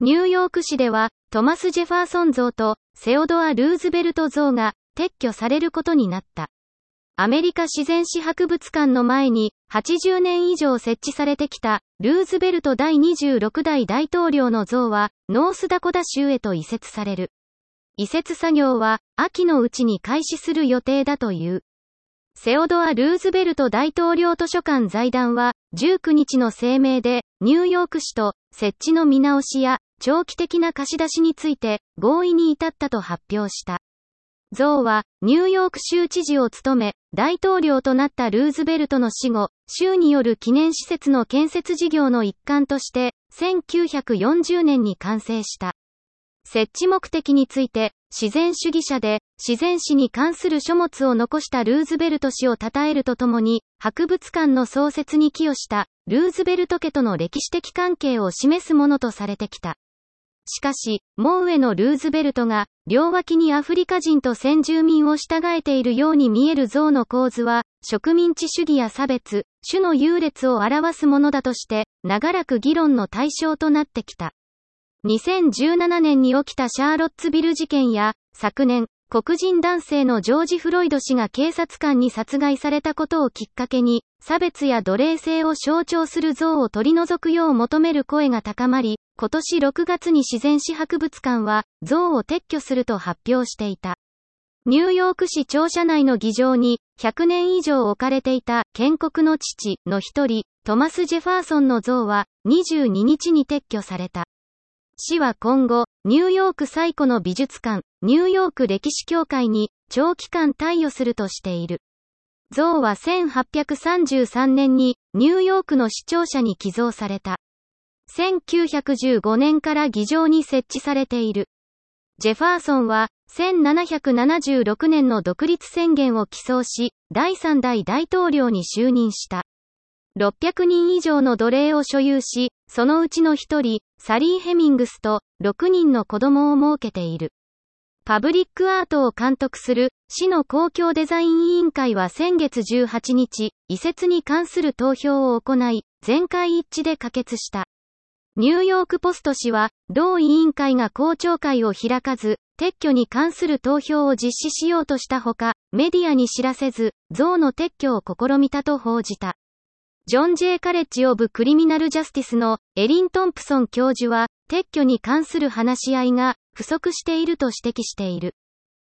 ニューヨーク市では、トマス・ジェファーソン像とセオドア・ルーズベルト像が撤去されることになった。アメリカ自然史博物館の前に80年以上設置されてきたルーズベルト第26代大統領の像はノースダコダ州へと移設される。移設作業は秋のうちに開始する予定だという。セオドア・ルーズベルト大統領図書館財団は19日の声明でニューヨーク市と設置の見直しや長期的な貸し出しについて合意に至ったと発表した。像はニューヨーク州知事を務め、大統領となったルーズベルトの死後、州による記念施設の建設事業の一環として、1940年に完成した。設置目的について、自然主義者で、自然史に関する書物を残したルーズベルト氏を称えるとともに、博物館の創設に寄与した、ルーズベルト家との歴史的関係を示すものとされてきた。しかし、モウエのルーズベルトが、両脇にアフリカ人と先住民を従えているように見える像の構図は、植民地主義や差別、種の優劣を表すものだとして、長らく議論の対象となってきた。2017年に起きたシャーロッツビル事件や、昨年、黒人男性のジョージ・フロイド氏が警察官に殺害されたことをきっかけに、差別や奴隷制を象徴する像を取り除くよう求める声が高まり、今年6月に自然史博物館は、像を撤去すると発表していた。ニューヨーク市庁舎内の議場に、100年以上置かれていた建国の父の一人、トマス・ジェファーソンの像は、22日に撤去された。市は今後、ニューヨーク最古の美術館、ニューヨーク歴史協会に長期間貸与するとしている。像は1833年にニューヨークの市庁舎に寄贈された。1915年から議場に設置されている。ジェファーソンは1776年の独立宣言を起草し、第3代大統領に就任した。600人以上の奴隷を所有し、そのうちの1人、サリー・ヘミングスと6人の子供を設けている。パブリックアートを監督する市の公共デザイン委員会は先月18日、移設に関する投票を行い、全会一致で可決した。ニューヨークポスト氏は、同委員会が公聴会を開かず、撤去に関する投票を実施しようとしたほか、メディアに知らせず、像の撤去を試みたと報じた。ジョン・ジェイ・カレッジ・オブ・クリミナル・ジャスティスのエリン・トンプソン教授は、撤去に関する話し合いが不足していると指摘している。